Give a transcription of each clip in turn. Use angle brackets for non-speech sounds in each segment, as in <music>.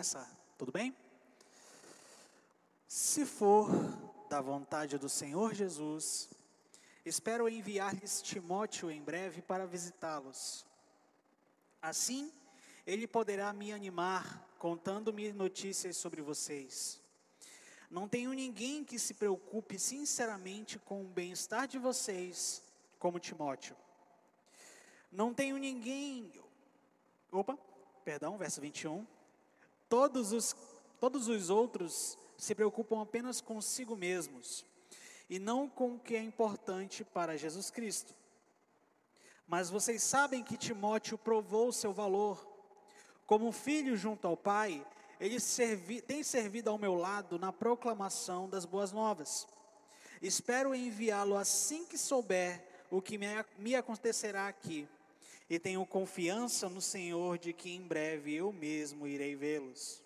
começar, tudo bem? Se for da vontade do Senhor Jesus, espero enviar-lhes Timóteo em breve para visitá-los. Assim, ele poderá me animar contando-me notícias sobre vocês. Não tenho ninguém que se preocupe sinceramente com o bem-estar de vocês, como Timóteo. Não tenho ninguém. Opa, perdão, verso 21. Todos os, todos os outros se preocupam apenas consigo mesmos e não com o que é importante para Jesus Cristo. Mas vocês sabem que Timóteo provou seu valor. Como filho junto ao Pai, ele servi, tem servido ao meu lado na proclamação das boas novas. Espero enviá-lo assim que souber o que me, me acontecerá aqui. E tenho confiança no Senhor de que em breve eu mesmo irei vê-los.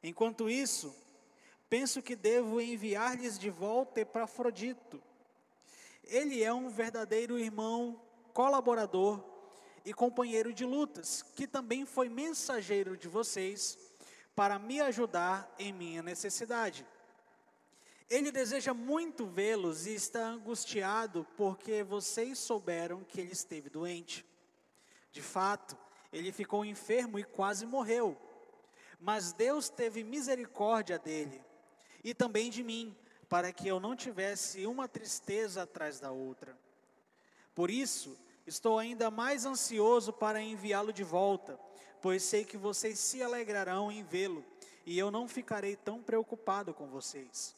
Enquanto isso, penso que devo enviar-lhes de volta Epafrodito. Ele é um verdadeiro irmão, colaborador e companheiro de lutas, que também foi mensageiro de vocês para me ajudar em minha necessidade. Ele deseja muito vê-los e está angustiado porque vocês souberam que ele esteve doente. De fato, ele ficou enfermo e quase morreu. Mas Deus teve misericórdia dele e também de mim, para que eu não tivesse uma tristeza atrás da outra. Por isso, estou ainda mais ansioso para enviá-lo de volta pois sei que vocês se alegrarão em vê-lo, e eu não ficarei tão preocupado com vocês.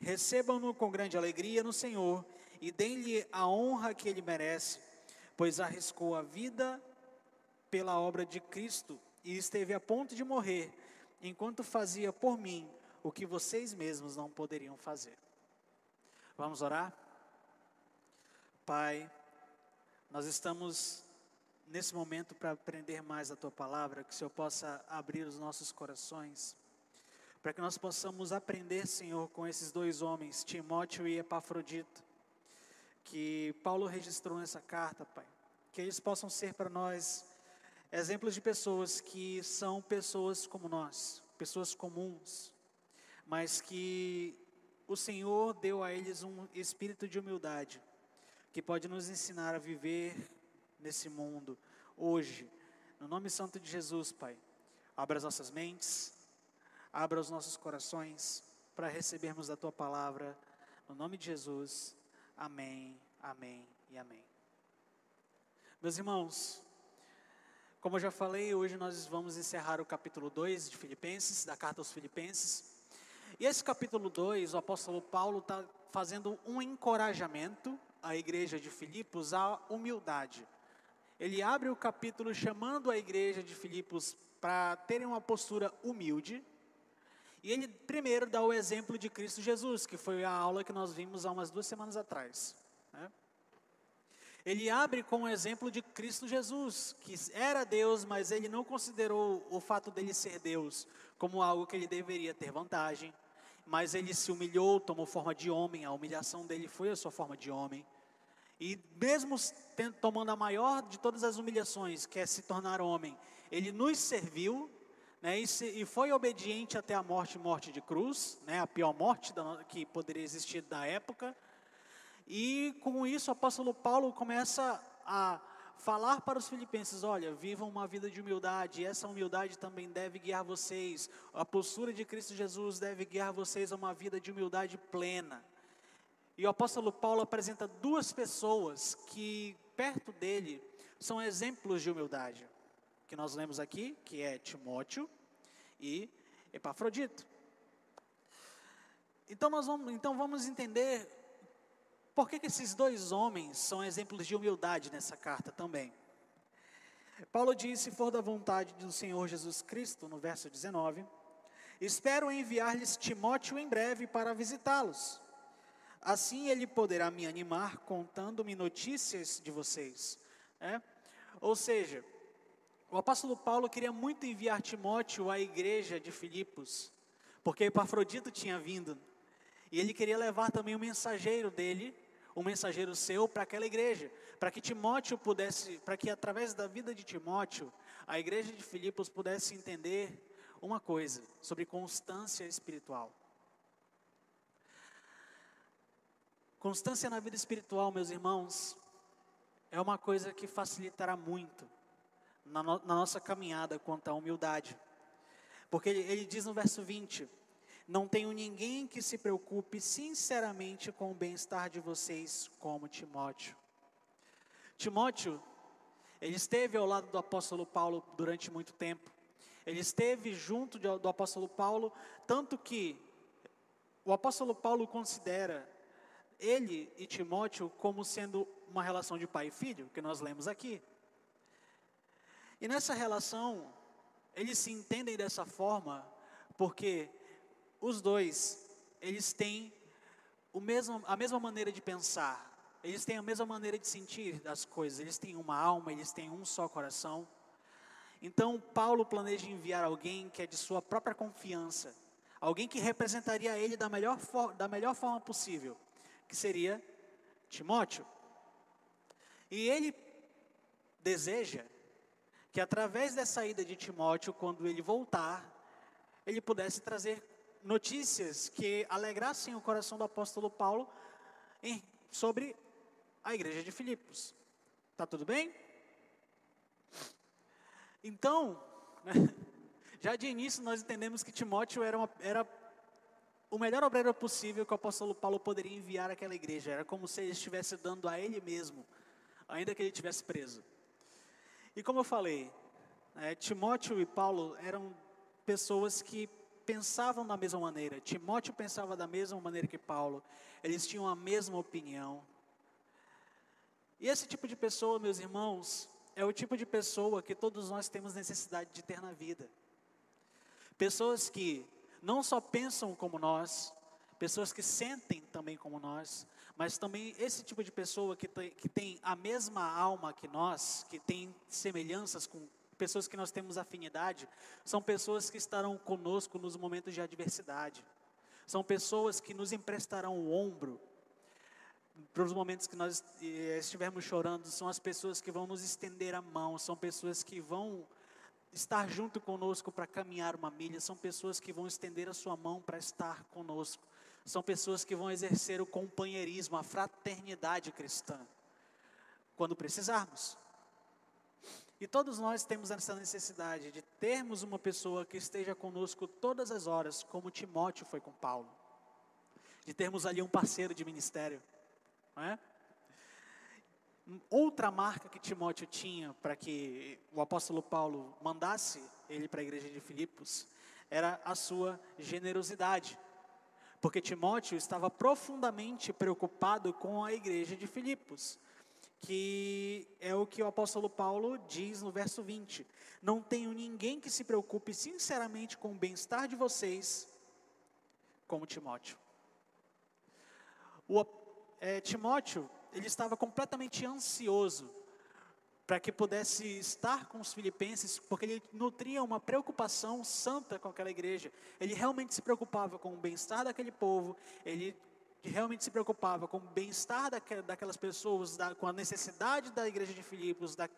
Recebam-no com grande alegria no Senhor e deem-lhe a honra que ele merece, pois arriscou a vida pela obra de Cristo e esteve a ponto de morrer, enquanto fazia por mim o que vocês mesmos não poderiam fazer. Vamos orar? Pai, nós estamos nesse momento para aprender mais a tua palavra, que o Senhor possa abrir os nossos corações, para que nós possamos aprender, Senhor, com esses dois homens, Timóteo e Epafrodito, que Paulo registrou nessa carta, Pai, que eles possam ser para nós exemplos de pessoas que são pessoas como nós, pessoas comuns, mas que o Senhor deu a eles um espírito de humildade, que pode nos ensinar a viver nesse mundo, hoje. No nome santo de Jesus, Pai, abra as nossas mentes, abra os nossos corações para recebermos a Tua palavra. No nome de Jesus, amém, amém e amém. Meus irmãos, como eu já falei, hoje nós vamos encerrar o capítulo 2 de Filipenses, da carta aos Filipenses. E esse capítulo 2, o apóstolo Paulo está fazendo um encorajamento à igreja de Filipos à humildade ele abre o capítulo chamando a igreja de Filipos para terem uma postura humilde. E ele primeiro dá o exemplo de Cristo Jesus, que foi a aula que nós vimos há umas duas semanas atrás. Né? Ele abre com o exemplo de Cristo Jesus, que era Deus, mas ele não considerou o fato dele ser Deus como algo que ele deveria ter vantagem. Mas ele se humilhou, tomou forma de homem, a humilhação dele foi a sua forma de homem. E mesmo tomando a maior de todas as humilhações, que é se tornar homem, ele nos serviu, né, e, se, e, foi obediente até a morte, morte de cruz, né, a pior morte da, que poderia existir da época. E com isso o apóstolo Paulo começa a falar para os filipenses: olha, vivam uma vida de humildade, e essa humildade também deve guiar vocês, a postura de Cristo Jesus deve guiar vocês a uma vida de humildade plena. E o apóstolo Paulo apresenta duas pessoas que, perto dele, são exemplos de humildade. Que nós lemos aqui, que é Timóteo e Epafrodito. Então, nós vamos, então vamos entender por que, que esses dois homens são exemplos de humildade nessa carta também. Paulo diz: se for da vontade do Senhor Jesus Cristo, no verso 19, espero enviar-lhes Timóteo em breve para visitá-los Assim ele poderá me animar contando-me notícias de vocês. É? Ou seja, o apóstolo Paulo queria muito enviar Timóteo à igreja de Filipos, porque Epafrodito tinha vindo. E ele queria levar também o mensageiro dele, um mensageiro seu, para aquela igreja, para que Timóteo pudesse, para que através da vida de Timóteo, a igreja de Filipos pudesse entender uma coisa, sobre constância espiritual. Constância na vida espiritual, meus irmãos, é uma coisa que facilitará muito na, no, na nossa caminhada quanto à humildade. Porque ele, ele diz no verso 20: Não tenho ninguém que se preocupe sinceramente com o bem-estar de vocês, como Timóteo. Timóteo, ele esteve ao lado do apóstolo Paulo durante muito tempo. Ele esteve junto de, do apóstolo Paulo, tanto que o apóstolo Paulo considera ele e Timóteo como sendo uma relação de pai e filho, que nós lemos aqui. E nessa relação, eles se entendem dessa forma porque os dois, eles têm o mesmo, a mesma maneira de pensar, eles têm a mesma maneira de sentir as coisas, eles têm uma alma, eles têm um só coração. Então, Paulo planeja enviar alguém que é de sua própria confiança, alguém que representaria ele da melhor, da melhor forma possível que seria Timóteo. E ele deseja que através dessa ida de Timóteo, quando ele voltar, ele pudesse trazer notícias que alegrassem o coração do apóstolo Paulo em, sobre a igreja de Filipos. Tá tudo bem? Então, <laughs> já de início nós entendemos que Timóteo era, uma, era o melhor obreiro possível que o apóstolo Paulo poderia enviar àquela igreja. Era como se ele estivesse dando a ele mesmo, ainda que ele estivesse preso. E como eu falei, é, Timóteo e Paulo eram pessoas que pensavam da mesma maneira. Timóteo pensava da mesma maneira que Paulo. Eles tinham a mesma opinião. E esse tipo de pessoa, meus irmãos, é o tipo de pessoa que todos nós temos necessidade de ter na vida. Pessoas que não só pensam como nós, pessoas que sentem também como nós, mas também esse tipo de pessoa que tem, que tem a mesma alma que nós, que tem semelhanças com pessoas que nós temos afinidade, são pessoas que estarão conosco nos momentos de adversidade. São pessoas que nos emprestarão o ombro para os momentos que nós eh, estivermos chorando, são as pessoas que vão nos estender a mão, são pessoas que vão estar junto conosco para caminhar uma milha, são pessoas que vão estender a sua mão para estar conosco, são pessoas que vão exercer o companheirismo, a fraternidade cristã, quando precisarmos. E todos nós temos essa necessidade de termos uma pessoa que esteja conosco todas as horas, como Timóteo foi com Paulo, de termos ali um parceiro de ministério, não é? Outra marca que Timóteo tinha para que o apóstolo Paulo mandasse ele para a igreja de Filipos era a sua generosidade. Porque Timóteo estava profundamente preocupado com a igreja de Filipos, que é o que o apóstolo Paulo diz no verso 20: Não tenho ninguém que se preocupe sinceramente com o bem-estar de vocês, como Timóteo. O, é, Timóteo ele estava completamente ansioso para que pudesse estar com os filipenses, porque ele nutria uma preocupação santa com aquela igreja. Ele realmente se preocupava com o bem-estar daquele povo, ele realmente se preocupava com o bem-estar daquelas pessoas, com a necessidade da igreja de Filipos, da,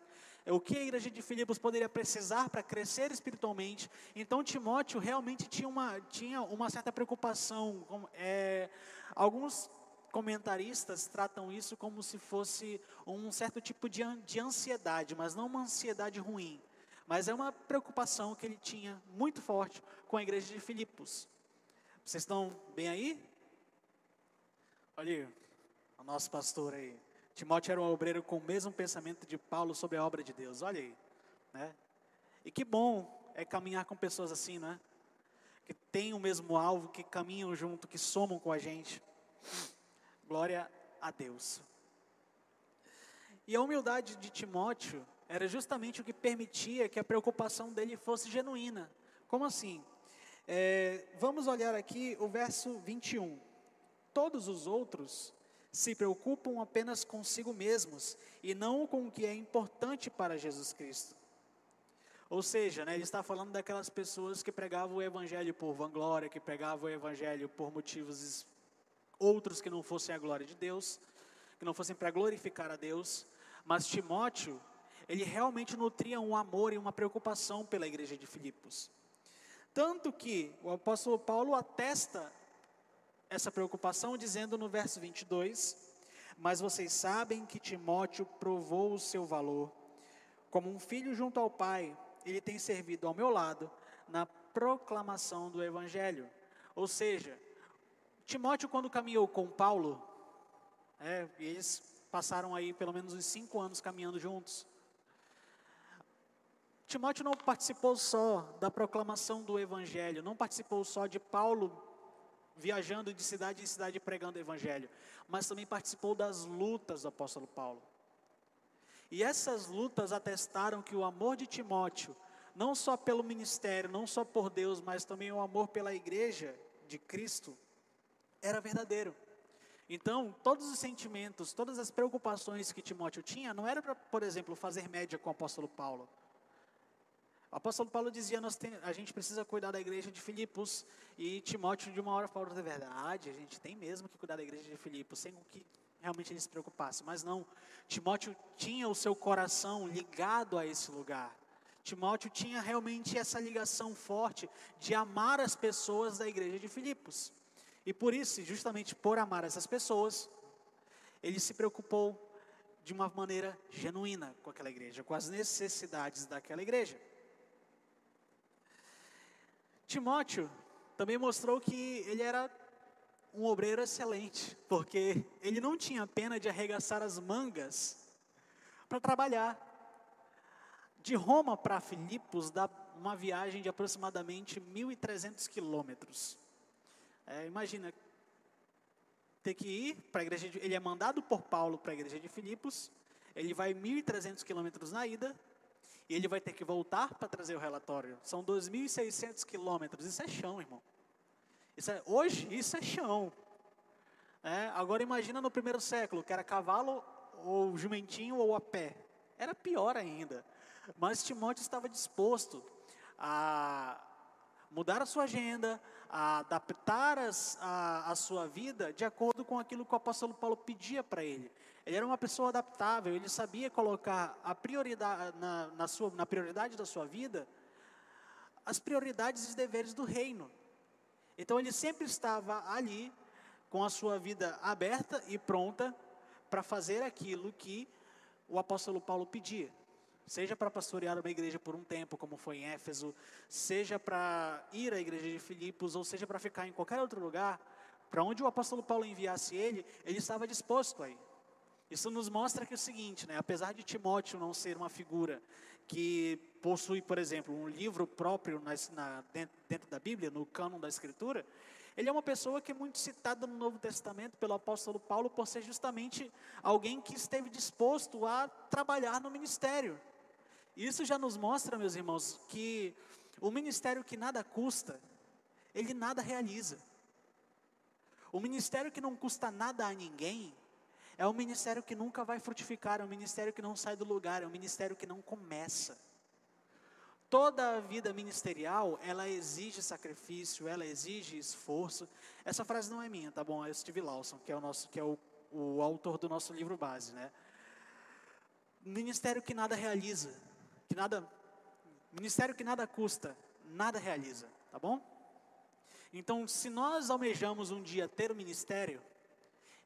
o que a igreja de Filipos poderia precisar para crescer espiritualmente. Então Timóteo realmente tinha uma, tinha uma certa preocupação. Com, é, alguns comentaristas tratam isso como se fosse um certo tipo de, de ansiedade, mas não uma ansiedade ruim. Mas é uma preocupação que ele tinha muito forte com a igreja de Filipos. Vocês estão bem aí? Olha aí, o nosso pastor aí. Timóteo era um obreiro com o mesmo pensamento de Paulo sobre a obra de Deus. Olha aí, né? E que bom é caminhar com pessoas assim, né? Que têm o mesmo alvo, que caminham junto, que somam com a gente. Glória a Deus. E a humildade de Timóteo era justamente o que permitia que a preocupação dele fosse genuína. Como assim? É, vamos olhar aqui o verso 21. Todos os outros se preocupam apenas consigo mesmos e não com o que é importante para Jesus Cristo. Ou seja, né, ele está falando daquelas pessoas que pregavam o evangelho por vanglória, que pregavam o evangelho por motivos outros que não fossem a glória de Deus, que não fossem para glorificar a Deus, mas Timóteo, ele realmente nutria um amor e uma preocupação pela igreja de Filipos. Tanto que o apóstolo Paulo atesta essa preocupação dizendo no verso 22: Mas vocês sabem que Timóteo provou o seu valor. Como um filho junto ao pai, ele tem servido ao meu lado na proclamação do evangelho. Ou seja, Timóteo, quando caminhou com Paulo, é, eles passaram aí pelo menos uns cinco anos caminhando juntos. Timóteo não participou só da proclamação do Evangelho, não participou só de Paulo viajando de cidade em cidade pregando o Evangelho, mas também participou das lutas do apóstolo Paulo. E essas lutas atestaram que o amor de Timóteo, não só pelo ministério, não só por Deus, mas também o amor pela igreja de Cristo, era verdadeiro. Então, todos os sentimentos, todas as preocupações que Timóteo tinha, não era para, por exemplo, fazer média com o apóstolo Paulo. O apóstolo Paulo dizia, nós tem, a gente precisa cuidar da igreja de Filipos, e Timóteo de uma hora para outra, é verdade, a gente tem mesmo que cuidar da igreja de Filipos, sem que realmente ele se preocupasse, mas não, Timóteo tinha o seu coração ligado a esse lugar, Timóteo tinha realmente essa ligação forte de amar as pessoas da igreja de Filipos, e por isso, justamente por amar essas pessoas, ele se preocupou de uma maneira genuína com aquela igreja, com as necessidades daquela igreja. Timóteo também mostrou que ele era um obreiro excelente, porque ele não tinha pena de arregaçar as mangas para trabalhar. De Roma para Filipos dá uma viagem de aproximadamente 1.300 quilômetros. É, imagina, ter que ir para a igreja, de, ele é mandado por Paulo para a igreja de Filipos, ele vai 1.300 quilômetros na ida, e ele vai ter que voltar para trazer o relatório. São 2.600 quilômetros. Isso é chão, irmão. Isso é, hoje, isso é chão. É, agora imagina no primeiro século, que era cavalo ou jumentinho ou a pé. Era pior ainda. Mas Timóteo estava disposto a mudar a sua agenda, a adaptar as, a, a sua vida de acordo com aquilo que o apóstolo Paulo pedia para ele. Ele era uma pessoa adaptável, ele sabia colocar a prioridade, na, na, sua, na prioridade da sua vida as prioridades e deveres do reino. Então ele sempre estava ali com a sua vida aberta e pronta para fazer aquilo que o apóstolo Paulo pedia. Seja para pastorear uma igreja por um tempo, como foi em Éfeso, seja para ir à igreja de Filipos, ou seja para ficar em qualquer outro lugar, para onde o apóstolo Paulo enviasse ele, ele estava disposto a ir. Isso nos mostra que é o seguinte, né, apesar de Timóteo não ser uma figura que possui, por exemplo, um livro próprio na, na, dentro, dentro, da Bíblia, no cânon da Escritura, ele é uma pessoa que é muito citada no Novo Testamento pelo apóstolo Paulo por ser justamente alguém que esteve disposto a trabalhar no ministério. Isso já nos mostra, meus irmãos, que o ministério que nada custa, ele nada realiza. O ministério que não custa nada a ninguém, é um ministério que nunca vai frutificar, é um ministério que não sai do lugar, é um ministério que não começa. Toda a vida ministerial, ela exige sacrifício, ela exige esforço. Essa frase não é minha, tá bom? É o Steve Lawson, que é o nosso, que é o, o autor do nosso livro base, né? Ministério que nada realiza, que nada, ministério que nada custa, nada realiza, tá bom? Então, se nós almejamos um dia ter um ministério,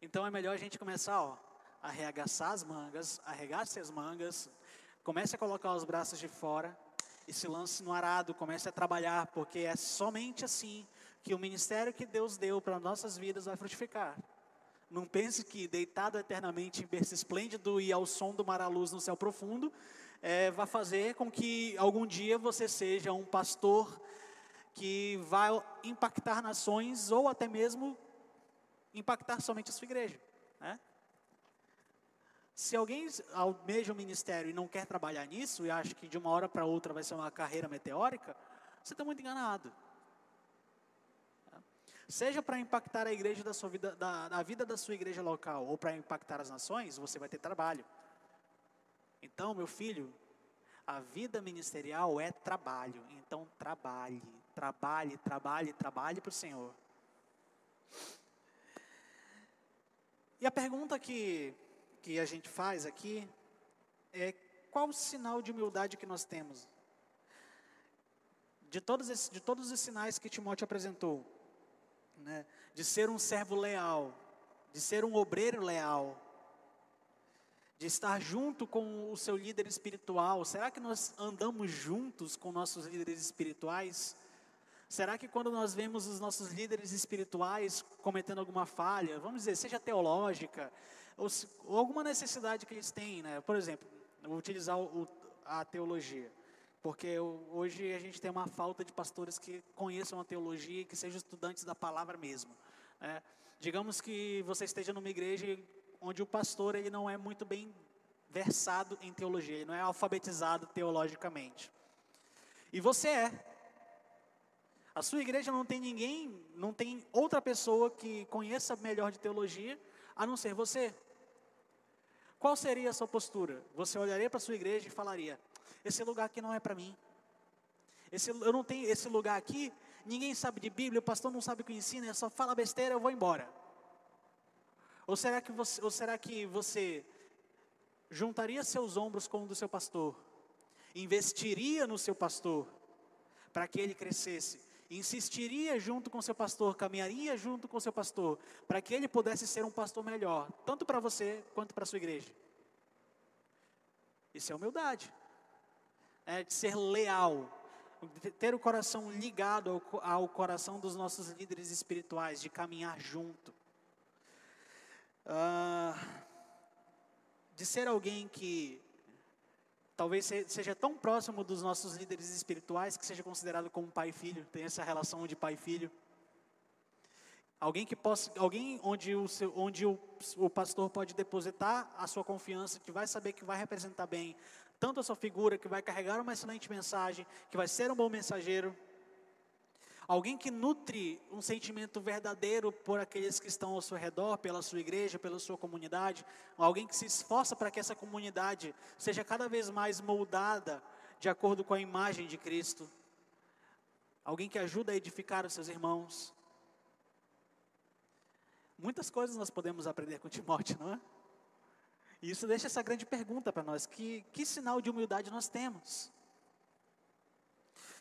então é melhor a gente começar, ó, a arregaçar as mangas, arregace as mangas, comece a colocar os braços de fora e se lance no arado, comece a trabalhar, porque é somente assim que o ministério que Deus deu para nossas vidas vai frutificar. Não pense que deitado eternamente em berço esplêndido e ao som do mar à luz no céu profundo, é, vai fazer com que algum dia você seja um pastor que vai impactar nações ou até mesmo impactar somente a sua igreja. Né? Se alguém almeja um ministério e não quer trabalhar nisso e acha que de uma hora para outra vai ser uma carreira meteórica, você está muito enganado. Seja para impactar a igreja da sua vida, da, a vida da sua igreja local, ou para impactar as nações, você vai ter trabalho. Então, meu filho, a vida ministerial é trabalho. Então, trabalhe, trabalhe, trabalhe, trabalhe para o Senhor. E a pergunta que, que a gente faz aqui é: qual o sinal de humildade que nós temos de todos, esses, de todos os sinais que Timóteo apresentou, né, de ser um servo leal, de ser um obreiro leal, de estar junto com o seu líder espiritual. Será que nós andamos juntos com nossos líderes espirituais? Será que quando nós vemos os nossos líderes espirituais cometendo alguma falha, vamos dizer, seja teológica, ou, se, ou alguma necessidade que eles têm, né? Por exemplo, eu vou utilizar o, a teologia. Porque hoje a gente tem uma falta de pastores que conheçam a teologia e que sejam estudantes da palavra mesmo. Né? Digamos que você esteja numa igreja onde o pastor ele não é muito bem versado em teologia, ele não é alfabetizado teologicamente. E você é. A sua igreja não tem ninguém, não tem outra pessoa que conheça melhor de teologia a não ser você. Qual seria a sua postura? Você olharia para a sua igreja e falaria: esse lugar aqui não é para mim. Esse, eu não tenho esse lugar aqui, ninguém sabe de Bíblia, o pastor não sabe o que ensina, só fala besteira, eu vou embora. Ou será que você, ou será que você juntaria seus ombros com o do seu pastor, investiria no seu pastor para que ele crescesse, insistiria junto com seu pastor, caminharia junto com seu pastor, para que ele pudesse ser um pastor melhor, tanto para você quanto para sua igreja? Isso é humildade. É, de ser leal, ter o coração ligado ao, ao, coração dos nossos líderes espirituais, de caminhar junto. Ah, de ser alguém que talvez seja tão próximo dos nossos líderes espirituais que seja considerado como pai e filho, tem essa relação de pai e filho. Alguém que possa, alguém onde o, seu, onde o, o pastor pode depositar a sua confiança, que vai saber que vai representar bem tanto a sua figura, que vai carregar uma excelente mensagem, que vai ser um bom mensageiro. Alguém que nutre um sentimento verdadeiro por aqueles que estão ao seu redor, pela sua igreja, pela sua comunidade. Alguém que se esforça para que essa comunidade seja cada vez mais moldada de acordo com a imagem de Cristo. Alguém que ajuda a edificar os seus irmãos. Muitas coisas nós podemos aprender com Timóteo, não é? E isso deixa essa grande pergunta para nós: que, que sinal de humildade nós temos?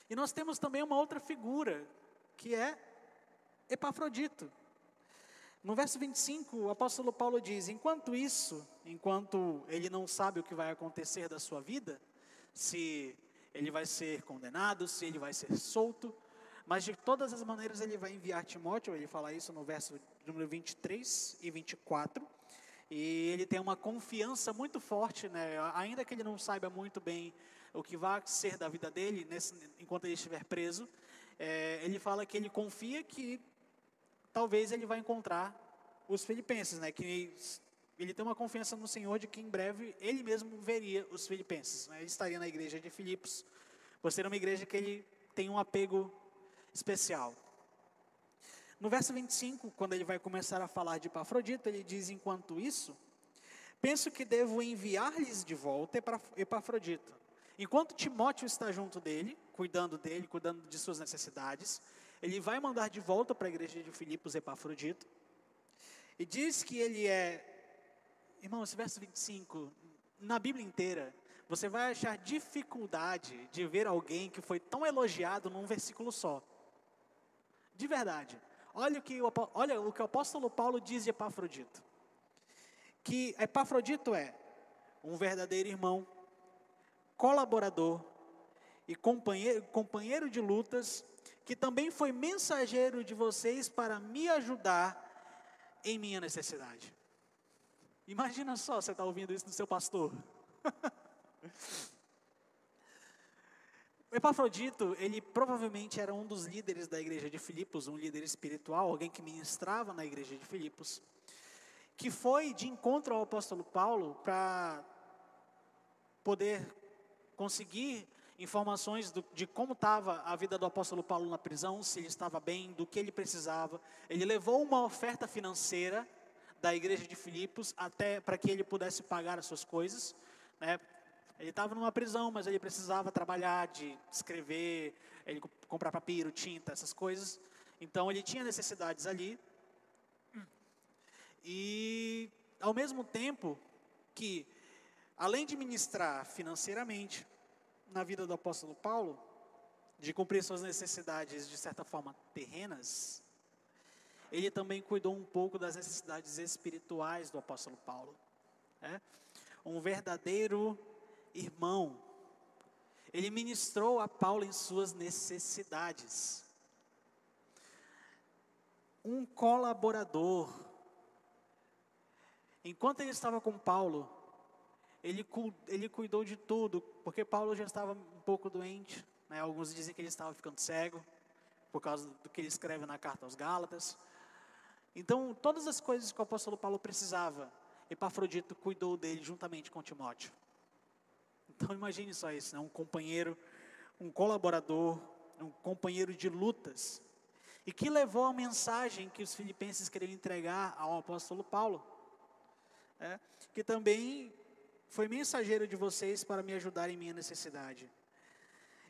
E nós temos também uma outra figura, que é Epafrodito. No verso 25, o apóstolo Paulo diz: Enquanto isso, enquanto ele não sabe o que vai acontecer da sua vida, se ele vai ser condenado, se ele vai ser solto, mas de todas as maneiras ele vai enviar Timóteo, ele fala isso no verso número 23 e 24. E ele tem uma confiança muito forte, né? ainda que ele não saiba muito bem o que vai ser da vida dele nesse, enquanto ele estiver preso, é, ele fala que ele confia que talvez ele vai encontrar os filipenses, né? que ele tem uma confiança no Senhor de que em breve ele mesmo veria os filipenses. Né? Ele estaria na igreja de Filipos, por ser uma igreja que ele tem um apego especial. No verso 25, quando ele vai começar a falar de Epafrodito, ele diz: Enquanto isso, penso que devo enviar-lhes de volta Epafrodito. Enquanto Timóteo está junto dele, cuidando dele, cuidando de suas necessidades, ele vai mandar de volta para a igreja de Filipos Epafrodito. E diz que ele é. Irmão, esse verso 25, na Bíblia inteira, você vai achar dificuldade de ver alguém que foi tão elogiado num versículo só. De verdade. Olha o que o, olha o, que o apóstolo Paulo diz de Epafrodito. Que Epafrodito é um verdadeiro irmão, colaborador e companheiro, companheiro de lutas, que também foi mensageiro de vocês para me ajudar em minha necessidade. Imagina só você está ouvindo isso do seu pastor. O <laughs> Epafrodito, ele provavelmente era um dos líderes da igreja de Filipos, um líder espiritual, alguém que ministrava na igreja de Filipos, que foi de encontro ao apóstolo Paulo para poder conseguir informações do, de como estava a vida do apóstolo Paulo na prisão, se ele estava bem, do que ele precisava. Ele levou uma oferta financeira da igreja de Filipos até para que ele pudesse pagar as suas coisas, né? Ele estava numa prisão, mas ele precisava trabalhar, de escrever, ele comprar papiro, tinta, essas coisas. Então ele tinha necessidades ali. E ao mesmo tempo que, além de ministrar financeiramente na vida do apóstolo Paulo, de cumprir suas necessidades, de certa forma, terrenas, ele também cuidou um pouco das necessidades espirituais do apóstolo Paulo. Né? Um verdadeiro irmão. Ele ministrou a Paulo em suas necessidades. Um colaborador. Enquanto ele estava com Paulo, ele, ele cuidou de tudo, porque Paulo já estava um pouco doente. Né? Alguns dizem que ele estava ficando cego, por causa do que ele escreve na carta aos Gálatas. Então, todas as coisas que o apóstolo Paulo precisava, Epafrodito cuidou dele juntamente com Timóteo. Então, imagine só isso, né? um companheiro, um colaborador, um companheiro de lutas, e que levou a mensagem que os filipenses queriam entregar ao apóstolo Paulo, é, que também foi mensageiro de vocês para me ajudar em minha necessidade.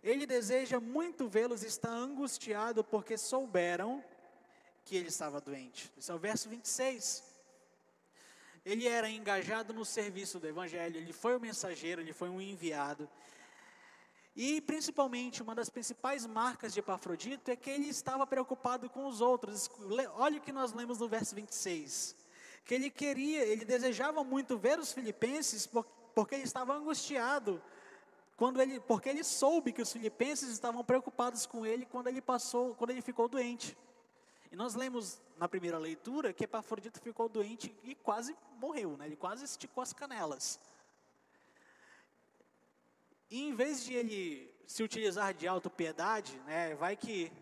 Ele deseja muito vê-los, está angustiado porque souberam que ele estava doente. Esse é o verso 26. Ele era engajado no serviço do Evangelho, ele foi o mensageiro, ele foi um enviado. E principalmente, uma das principais marcas de Epafrodito é que ele estava preocupado com os outros. Olha o que nós lemos no verso 26. Que ele queria, ele desejava muito ver os filipenses, porque ele estava angustiado quando ele, porque ele soube que os filipenses estavam preocupados com ele quando ele passou, quando ele ficou doente. E nós lemos na primeira leitura que Epafrodito ficou doente e quase morreu, né? Ele quase esticou as canelas. E em vez de ele se utilizar de autopiedade, né? Vai que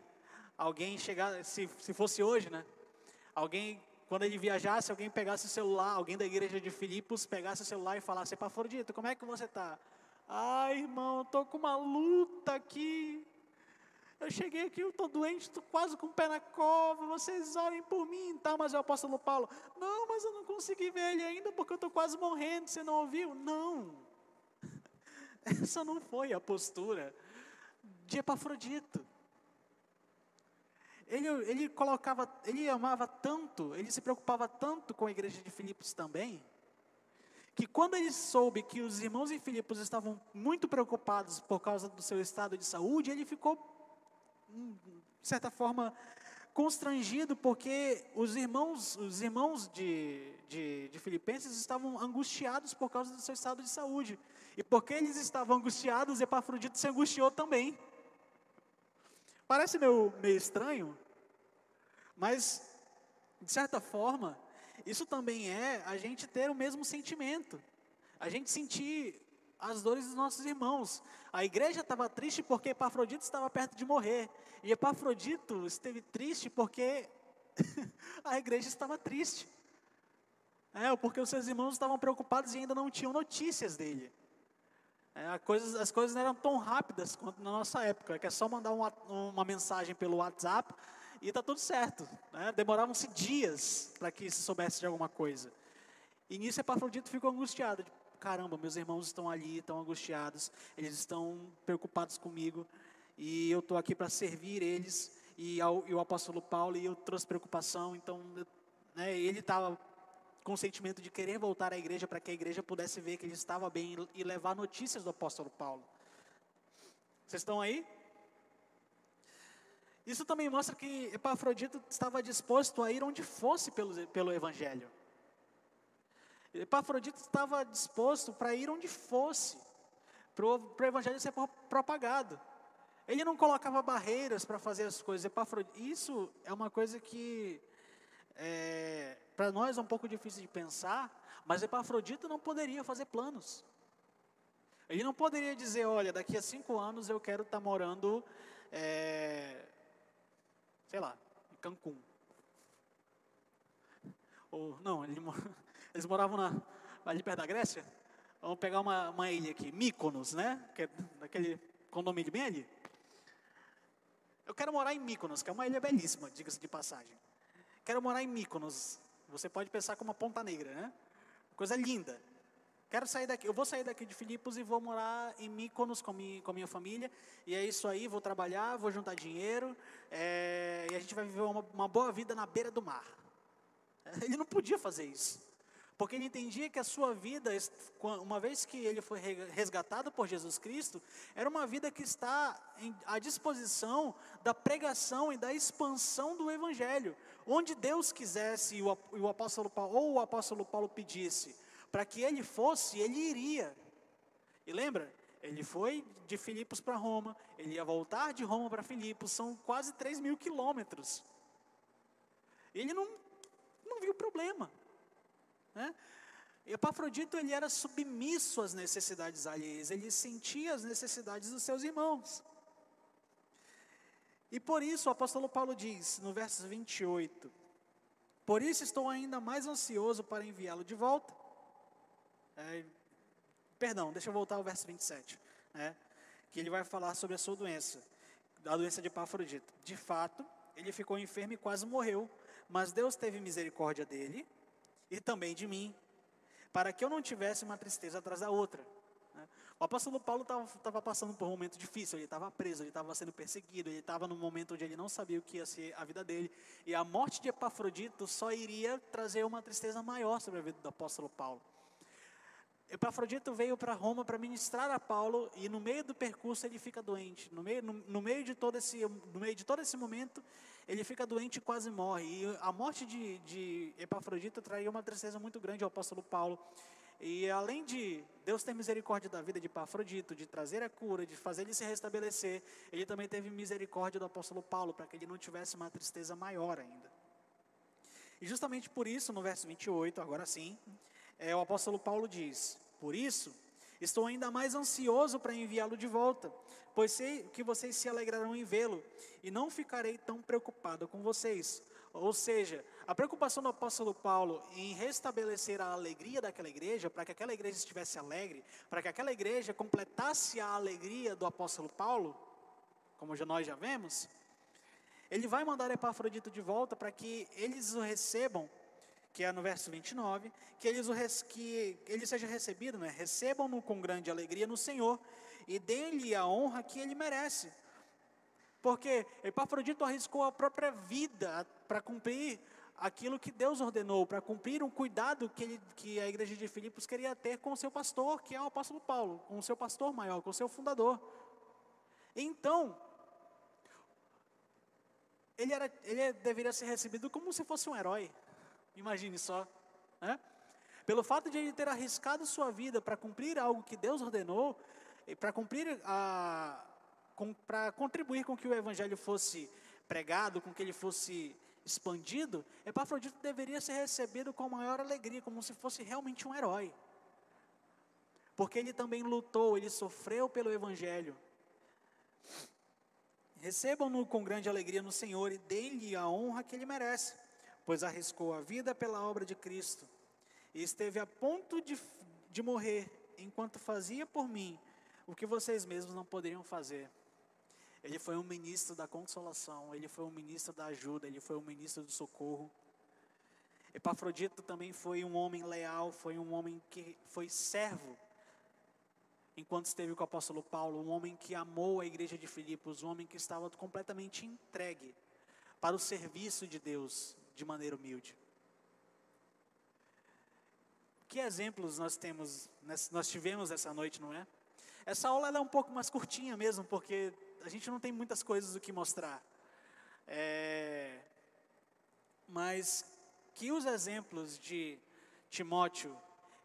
alguém chegar, se, se fosse hoje, né? Alguém quando ele viajasse, alguém pegasse o celular, alguém da igreja de Filipos pegasse o celular e falasse: Epafrodito, como é que você está? Ai, irmão, estou com uma luta aqui. Eu cheguei aqui, eu estou doente, estou quase com o pé na cova, vocês orem por mim, tá? Mas o apóstolo Paulo, não, mas eu não consegui ver ele ainda porque eu estou quase morrendo, você não ouviu? Não. <laughs> Essa não foi a postura de Epafrodito. Ele, ele colocava, ele amava tanto, ele se preocupava tanto com a igreja de Filipos também, que quando ele soube que os irmãos em Filipos estavam muito preocupados por causa do seu estado de saúde, ele ficou, hum, de certa forma, constrangido, porque os irmãos, os irmãos de, de, de Filipenses estavam angustiados por causa do seu estado de saúde. E porque eles estavam angustiados, Epafrodito se angustiou também. Parece meio, meio estranho, mas, de certa forma, isso também é a gente ter o mesmo sentimento. A gente sentir as dores dos nossos irmãos. A igreja estava triste porque Epafrodito estava perto de morrer. E Epafrodito esteve triste porque <laughs> a igreja estava triste. É, porque os seus irmãos estavam preocupados e ainda não tinham notícias dele. É, as coisas não eram tão rápidas quanto na nossa época, que é só mandar uma, uma mensagem pelo WhatsApp, e está tudo certo. Né? Demoravam-se dias para que se soubesse de alguma coisa. E nisso Epafrodito ficou angustiado. Tipo, Caramba, meus irmãos estão ali, estão angustiados, eles estão preocupados comigo, e eu estou aqui para servir eles, e, ao, e, o apóstolo Paulo, e eu trouxe preocupação, então né, ele estava com o sentimento de querer voltar à igreja para que a igreja pudesse ver que ele estava bem e levar notícias do apóstolo Paulo. Vocês estão aí? Isso também mostra que Epafrodito estava disposto a ir onde fosse pelo, pelo Evangelho. Epafrodito estava disposto para ir onde fosse, para o Evangelho ser propagado. Ele não colocava barreiras para fazer as coisas. Epafrodito, isso é uma coisa que é, para nós é um pouco difícil de pensar, mas Epafrodito não poderia fazer planos. Ele não poderia dizer, olha, daqui a cinco anos eu quero estar tá morando é, sei lá, em Cancún. Ou, não, <laughs> eles moravam na, ali perto da Grécia. Vamos pegar uma, uma ilha aqui, Mykonos, né? Que é daquele condomínio bem ali. Eu quero morar em Mykonos, que é uma ilha belíssima, diga-se de passagem. Quero morar em Mykonos. Você pode pensar como uma ponta negra, né? Coisa linda. Quero sair daqui, eu vou sair daqui de Filipos e vou morar em Mykonos com, mi, com a minha família. E é isso aí, vou trabalhar, vou juntar dinheiro. É, e a gente vai viver uma, uma boa vida na beira do mar. <laughs> Ele não podia fazer isso. Porque ele entendia que a sua vida, uma vez que ele foi resgatado por Jesus Cristo, era uma vida que está à disposição da pregação e da expansão do Evangelho. Onde Deus quisesse e o apóstolo Paulo, ou o apóstolo Paulo pedisse para que ele fosse, ele iria. E lembra? Ele foi de Filipos para Roma, ele ia voltar de Roma para Filipos, são quase 3 mil quilômetros. Ele não, não viu problema. Né? Epafrodito ele era submisso às necessidades alheias, ele sentia as necessidades dos seus irmãos. E por isso o apóstolo Paulo diz no verso 28: Por isso estou ainda mais ansioso para enviá-lo de volta. É, perdão, deixa eu voltar ao verso 27, né, que ele vai falar sobre a sua doença, a doença de Epafrodito. De fato, ele ficou enfermo e quase morreu, mas Deus teve misericórdia dele e também de mim, para que eu não tivesse uma tristeza atrás da outra. Né? O apóstolo Paulo estava passando por um momento difícil, ele estava preso, ele estava sendo perseguido, ele estava num momento onde ele não sabia o que ia ser a vida dele, e a morte de Epafrodito só iria trazer uma tristeza maior sobre a vida do apóstolo Paulo. Epafrodito veio para Roma para ministrar a Paulo e no meio do percurso ele fica doente. No meio, no, no, meio de todo esse, no meio de todo esse momento, ele fica doente e quase morre. E a morte de, de Epafrodito traria uma tristeza muito grande ao apóstolo Paulo. E além de Deus ter misericórdia da vida de Epafrodito, de trazer a cura, de fazer ele se restabelecer, ele também teve misericórdia do apóstolo Paulo, para que ele não tivesse uma tristeza maior ainda. E justamente por isso, no verso 28, agora sim, é, o apóstolo Paulo diz: Por isso, estou ainda mais ansioso para enviá-lo de volta, pois sei que vocês se alegrarão em vê-lo, e não ficarei tão preocupado com vocês. Ou seja, a preocupação do apóstolo Paulo em restabelecer a alegria daquela igreja, para que aquela igreja estivesse alegre, para que aquela igreja completasse a alegria do apóstolo Paulo, como nós já vemos, ele vai mandar Epafrodito de volta para que eles o recebam que é no verso 29, que, eles o res, que ele seja recebido, né? recebam-no com grande alegria no Senhor e deem-lhe a honra que ele merece. Porque Epafrodito arriscou a própria vida para cumprir aquilo que Deus ordenou, para cumprir um cuidado que, ele, que a igreja de Filipos queria ter com o seu pastor, que é o apóstolo Paulo, com o seu pastor maior, com o seu fundador. Então, ele, era, ele deveria ser recebido como se fosse um herói. Imagine só. Né? Pelo fato de ele ter arriscado sua vida para cumprir algo que Deus ordenou, para cumprir a. para contribuir com que o evangelho fosse pregado, com que ele fosse expandido, Epafrodito deveria ser recebido com maior alegria, como se fosse realmente um herói. Porque ele também lutou, ele sofreu pelo evangelho. Recebam-no com grande alegria no Senhor e deem-lhe a honra que ele merece pois arriscou a vida pela obra de Cristo e esteve a ponto de, de morrer enquanto fazia por mim o que vocês mesmos não poderiam fazer. Ele foi um ministro da consolação, ele foi um ministro da ajuda, ele foi um ministro do socorro. Epafrodito também foi um homem leal, foi um homem que foi servo enquanto esteve com o apóstolo Paulo, um homem que amou a igreja de Filipos, um homem que estava completamente entregue para o serviço de Deus, de maneira humilde. Que exemplos nós temos, nós tivemos essa noite, não é? Essa aula é um pouco mais curtinha mesmo, porque a gente não tem muitas coisas do que mostrar. É, mas que os exemplos de Timóteo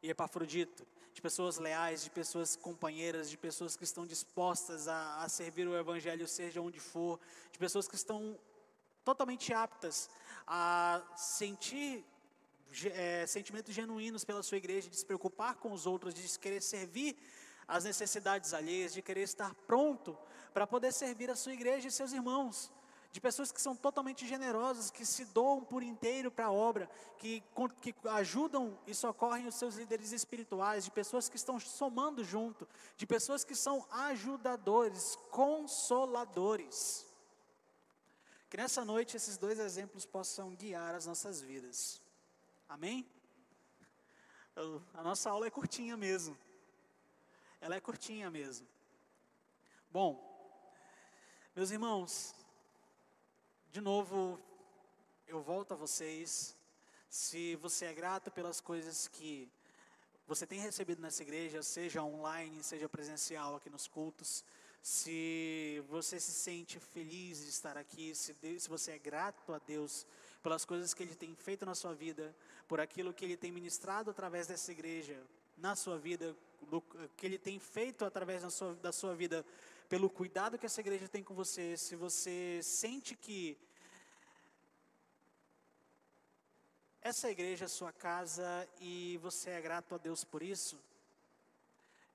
e Epafrodito, de pessoas leais, de pessoas companheiras, de pessoas que estão dispostas a, a servir o Evangelho, seja onde for, de pessoas que estão totalmente aptas a sentir é, sentimentos genuínos pela sua igreja, de se preocupar com os outros, de querer servir as necessidades alheias, de querer estar pronto para poder servir a sua igreja e seus irmãos. De pessoas que são totalmente generosas, que se doam por inteiro para a obra, que, que ajudam e socorrem os seus líderes espirituais, de pessoas que estão somando junto, de pessoas que são ajudadores, consoladores. Que nessa noite esses dois exemplos possam guiar as nossas vidas. Amém? A nossa aula é curtinha mesmo. Ela é curtinha mesmo. Bom, meus irmãos, de novo eu volto a vocês Se você é grato pelas coisas que você tem recebido nessa igreja, seja online, seja presencial aqui nos cultos, se você se sente feliz de estar aqui, se, Deus, se você é grato a Deus pelas coisas que Ele tem feito na sua vida, por aquilo que Ele tem ministrado através dessa igreja na sua vida, do, que Ele tem feito através da sua, da sua vida, pelo cuidado que essa igreja tem com você, se você sente que essa igreja é sua casa e você é grato a Deus por isso,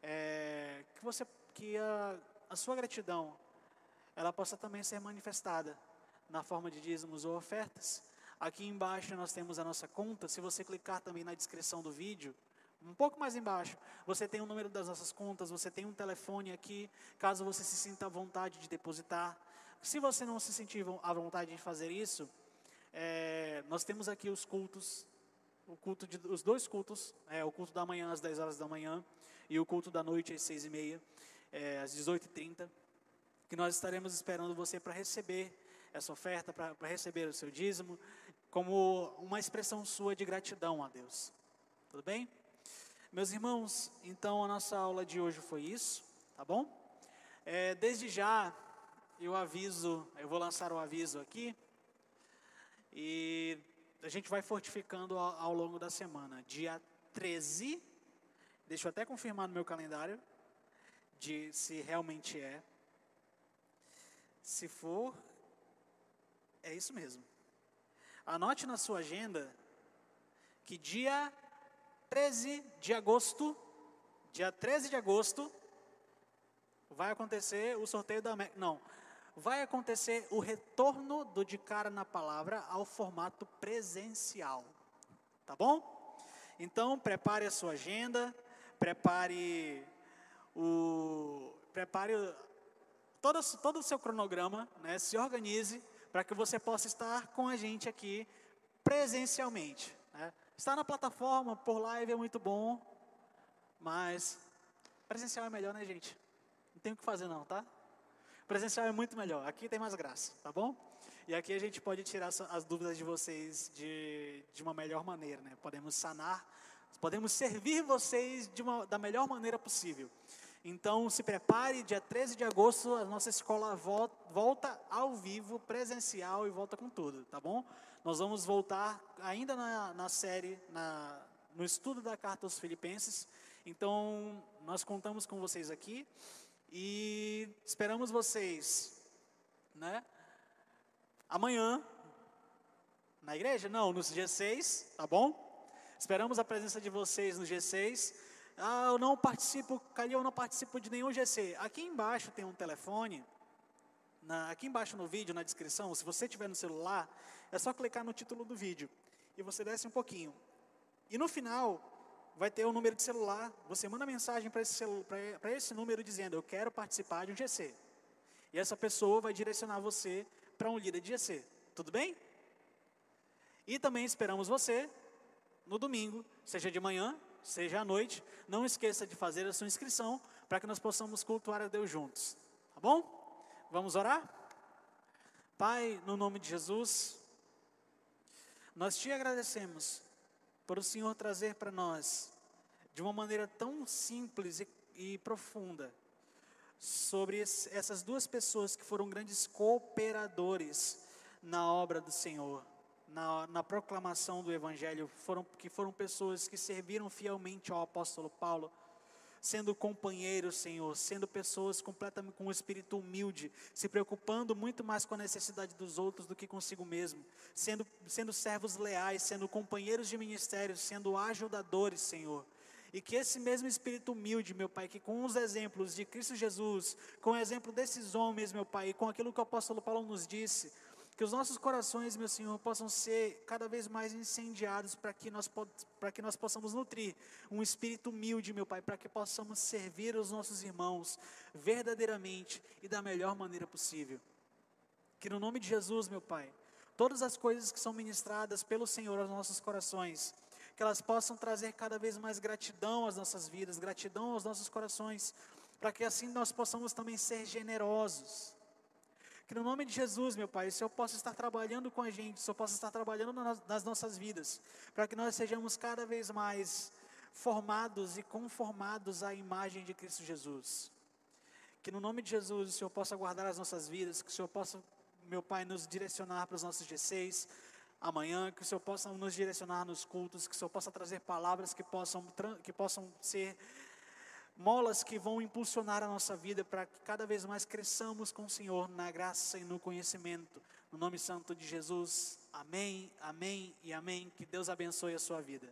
é, que você que a, a sua gratidão ela possa também ser manifestada na forma de dízimos ou ofertas. Aqui embaixo nós temos a nossa conta. Se você clicar também na descrição do vídeo, um pouco mais embaixo, você tem o número das nossas contas, você tem um telefone aqui, caso você se sinta à vontade de depositar. Se você não se sentir à vontade de fazer isso, é, nós temos aqui os cultos, o culto de, os dois cultos, é, o culto da manhã às 10 horas da manhã e o culto da noite às 6 e meia, é, às 18h30, que nós estaremos esperando você para receber essa oferta, para receber o seu dízimo, como uma expressão sua de gratidão a Deus. Tudo bem? Meus irmãos, então a nossa aula de hoje foi isso, tá bom? É, desde já, eu aviso, eu vou lançar o aviso aqui, e a gente vai fortificando ao, ao longo da semana. Dia 13, deixa eu até confirmar no meu calendário, de se realmente é. Se for, é isso mesmo. Anote na sua agenda que dia 13 de agosto, dia 13 de agosto, vai acontecer o sorteio da. Não, vai acontecer o retorno do De Cara na Palavra ao formato presencial. Tá bom? Então, prepare a sua agenda, prepare o. Prepare todo, todo o seu cronograma, né? se organize para que você possa estar com a gente aqui presencialmente. Né? Estar na plataforma por live é muito bom, mas presencial é melhor, né, gente? Não tem o que fazer, não, tá? Presencial é muito melhor. Aqui tem mais graça, tá bom? E aqui a gente pode tirar as dúvidas de vocês de, de uma melhor maneira, né? Podemos sanar, podemos servir vocês de uma, da melhor maneira possível. Então, se prepare, dia 13 de agosto, a nossa escola volta, ao vivo, presencial e volta com tudo, tá bom? Nós vamos voltar ainda na, na série, na, no estudo da carta aos Filipenses. Então, nós contamos com vocês aqui e esperamos vocês, né? Amanhã, na igreja? Não, no G6, tá bom? Esperamos a presença de vocês no G6. Ah, eu não participo, Calil, eu não participo de nenhum GC. Aqui embaixo tem um telefone, na, aqui embaixo no vídeo, na descrição, se você tiver no celular, é só clicar no título do vídeo e você desce um pouquinho. E no final vai ter o um número de celular. Você manda mensagem para esse, esse número dizendo: Eu quero participar de um GC. E essa pessoa vai direcionar você para um líder de GC. Tudo bem? E também esperamos você no domingo, seja de manhã, seja à noite. Não esqueça de fazer a sua inscrição para que nós possamos cultuar a Deus juntos. Tá bom? Vamos orar? Pai, no nome de Jesus, nós te agradecemos por o Senhor trazer para nós, de uma maneira tão simples e, e profunda, sobre esse, essas duas pessoas que foram grandes cooperadores na obra do Senhor, na, na proclamação do Evangelho, foram, que foram pessoas que serviram fielmente ao apóstolo Paulo sendo companheiros, Senhor, sendo pessoas completamente com um espírito humilde, se preocupando muito mais com a necessidade dos outros do que consigo mesmo, sendo, sendo servos leais, sendo companheiros de ministério, sendo ajudadores, Senhor. E que esse mesmo espírito humilde, meu Pai, que com os exemplos de Cristo Jesus, com o exemplo desses homens, meu Pai, e com aquilo que o apóstolo Paulo nos disse, que os nossos corações, meu Senhor, possam ser cada vez mais incendiados para que nós que nós possamos nutrir um espírito humilde, meu Pai, para que possamos servir os nossos irmãos verdadeiramente e da melhor maneira possível. Que no nome de Jesus, meu Pai, todas as coisas que são ministradas pelo Senhor aos nossos corações, que elas possam trazer cada vez mais gratidão às nossas vidas, gratidão aos nossos corações, para que assim nós possamos também ser generosos Que no nome de Jesus, meu Pai, o Senhor possa estar trabalhando com a gente, o Senhor possa estar trabalhando nas nossas vidas, para que nós sejamos cada vez mais formados e conformados à imagem de Cristo Jesus. Que no nome de Jesus o Senhor possa guardar as nossas vidas, que o Senhor possa, meu Pai, nos direcionar para os nossos G6 amanhã, que o Senhor possa nos direcionar nos cultos, que o Senhor possa trazer palavras que possam, que possam ser molas que vão impulsionar a nossa vida para que cada vez mais cresçamos com o Senhor na graça e no conhecimento. No nome santo de Jesus. Amém, amém e amém. Que Deus abençoe a sua vida.